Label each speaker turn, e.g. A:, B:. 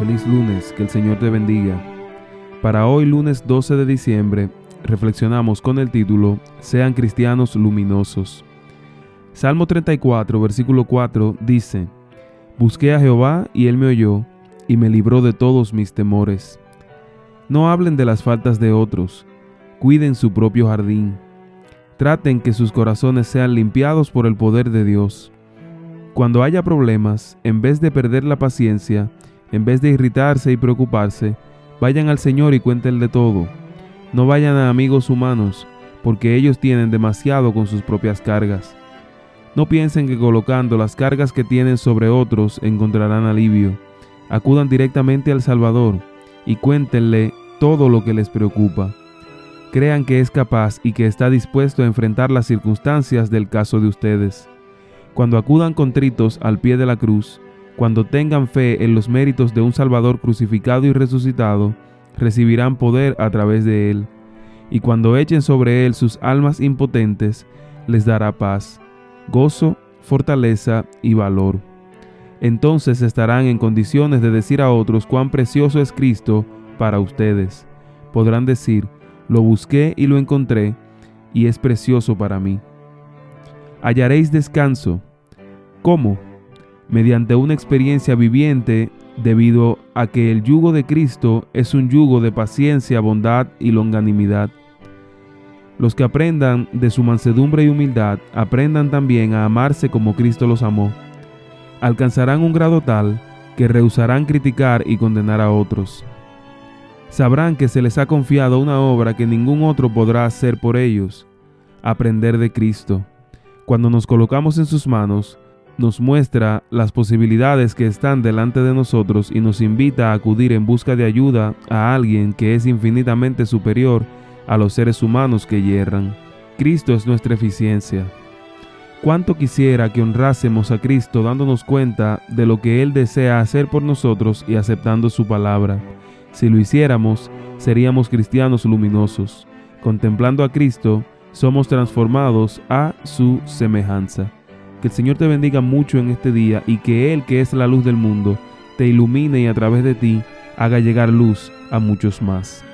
A: Feliz lunes, que el Señor te bendiga. Para hoy lunes 12 de diciembre reflexionamos con el título Sean cristianos luminosos. Salmo 34, versículo 4 dice, Busqué a Jehová y él me oyó y me libró de todos mis temores. No hablen de las faltas de otros, cuiden su propio jardín. Traten que sus corazones sean limpiados por el poder de Dios. Cuando haya problemas, en vez de perder la paciencia, en vez de irritarse y preocuparse, vayan al Señor y cuéntenle todo. No vayan a amigos humanos, porque ellos tienen demasiado con sus propias cargas. No piensen que colocando las cargas que tienen sobre otros encontrarán alivio. Acudan directamente al Salvador y cuéntenle todo lo que les preocupa. Crean que es capaz y que está dispuesto a enfrentar las circunstancias del caso de ustedes. Cuando acudan contritos al pie de la cruz, cuando tengan fe en los méritos de un Salvador crucificado y resucitado, recibirán poder a través de él. Y cuando echen sobre él sus almas impotentes, les dará paz, gozo, fortaleza y valor. Entonces estarán en condiciones de decir a otros cuán precioso es Cristo para ustedes. Podrán decir, lo busqué y lo encontré, y es precioso para mí. Hallaréis descanso. ¿Cómo? Mediante una experiencia viviente debido a que el yugo de Cristo es un yugo de paciencia, bondad y longanimidad. Los que aprendan de su mansedumbre y humildad, aprendan también a amarse como Cristo los amó. Alcanzarán un grado tal que rehusarán criticar y condenar a otros. Sabrán que se les ha confiado una obra que ningún otro podrá hacer por ellos, aprender de Cristo. Cuando nos colocamos en sus manos, nos muestra las posibilidades que están delante de nosotros y nos invita a acudir en busca de ayuda a alguien que es infinitamente superior a los seres humanos que yerran. Cristo es nuestra eficiencia. Cuánto quisiera que honrásemos a Cristo dándonos cuenta de lo que Él desea hacer por nosotros y aceptando su palabra. Si lo hiciéramos, seríamos cristianos luminosos. Contemplando a Cristo, somos transformados a su semejanza. Que el Señor te bendiga mucho en este día y que Él, que es la luz del mundo, te ilumine y a través de ti haga llegar luz a muchos más.